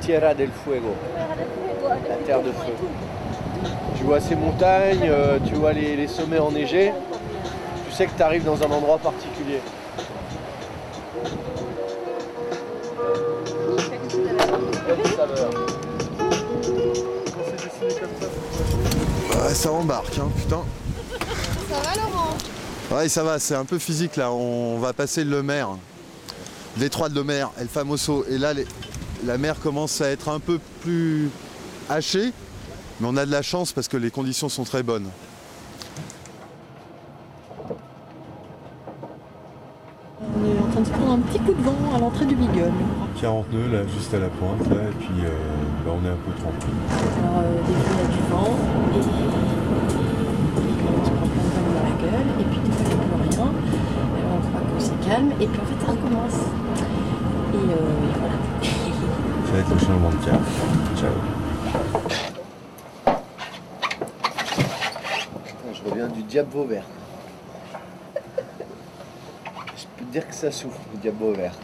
Tierra del Fuego, la terre de feu. Tu vois ces montagnes, euh, tu vois les, les sommets enneigés, tu sais que tu arrives dans un endroit particulier. Ouais, ça embarque, hein, putain. Ça va Laurent? Ouais, ça va, c'est un peu physique là. On va passer le mer, l'étroit de le mer, El Famoso. Et là, les- la mer commence à être un peu plus hachée, mais on a de la chance parce que les conditions sont très bonnes. On est en train de se prendre un petit coup de vent à l'entrée du Bigol. 40 nœuds là, juste à la pointe là, et puis euh, bah, on est un peu tranquille. Alors, euh, des fois, il y a du vent et on se prend plein de vent dans la gueule. Et puis, des fois, il n'y a plus rien. Et on croit que c'est calme. Et puis, en fait, ça recommence. Et, euh, et voilà. Être le changement de cap. Ciao. Je reviens du Diable Vauvert. Je peux te dire que ça souffle, le Diable Vauvert.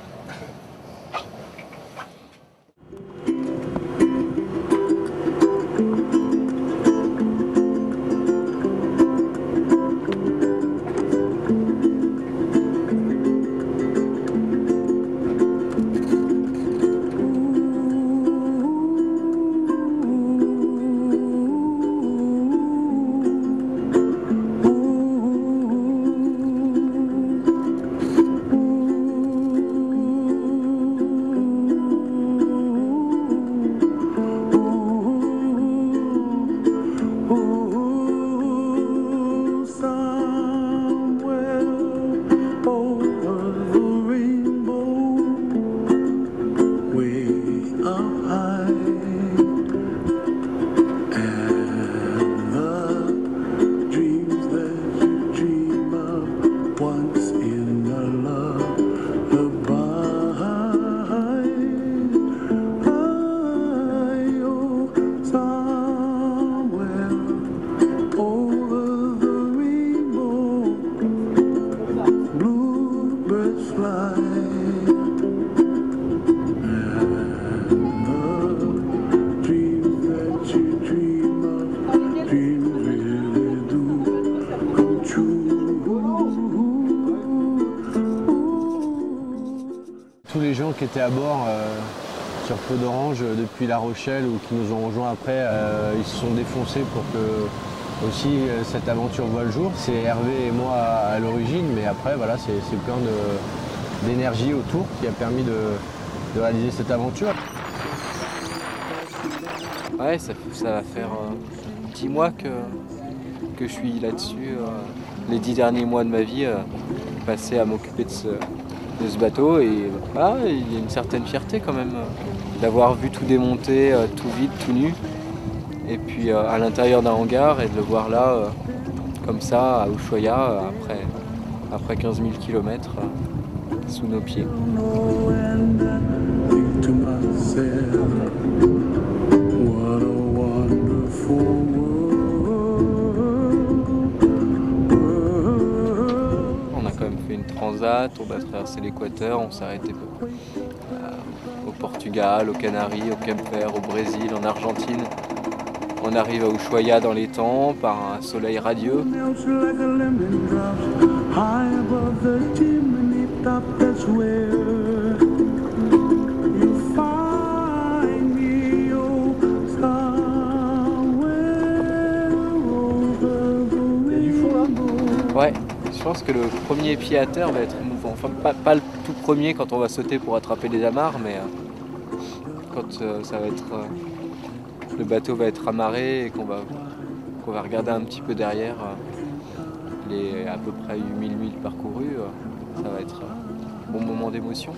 À bord euh, sur Feu d'Orange euh, depuis La Rochelle ou qui nous ont rejoints après, euh, ils se sont défoncés pour que aussi cette aventure voit le jour. C'est Hervé et moi à, l'origine, mais après voilà, c'est plein d'énergie autour qui a permis de, réaliser cette aventure. Ouais, ça, va faire euh, dix mois que, que je suis là-dessus. les dix derniers mois de ma vie, euh, passés à m'occuper de ce, de ce bateau. Et voilà, il y a une certaine fierté quand même euh, d'avoir vu tout démonter, euh, tout vide, tout nu. Et puis euh, à l'intérieur d'un hangar et de le voir là, comme ça, à Ushuaia, après, après 15 000 km sous nos pieds. Transat, on a traversé l'équateur, on s'est arrêté euh, au Portugal, aux Canaries, au Cap Vert, au Brésil, en Argentine. On arrive à Ushuaia dans les temps par un soleil radieux. Ouais, je pense que le premier pied à terre va être émouvant. Enfin, pas, le tout premier quand on va sauter pour attraper les amarres, mais euh, quand euh, ça va être. euh, le bateau va être amarré et qu'on va, va regarder un petit peu derrière les à peu près 8000 milles parcourus, ça va être un bon moment d'émotion.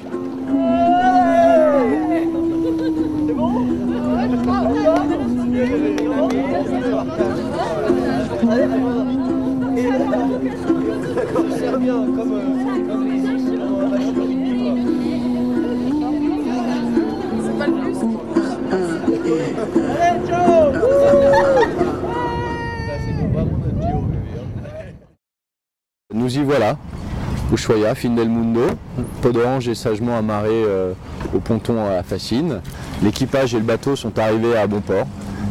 Nous y voilà. Ushuaia, fin del mundo. Podrange est sagement amarré euh, au ponton à la Fascine. L'équipage et le bateau sont arrivés à bon port.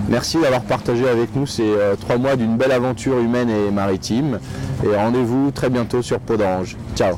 Merci d'avoir partagé avec nous ces euh, trois mois d'une belle aventure humaine et maritime. Et rendez-vous très bientôt sur Peau d'Orange. Ciao.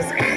Texas.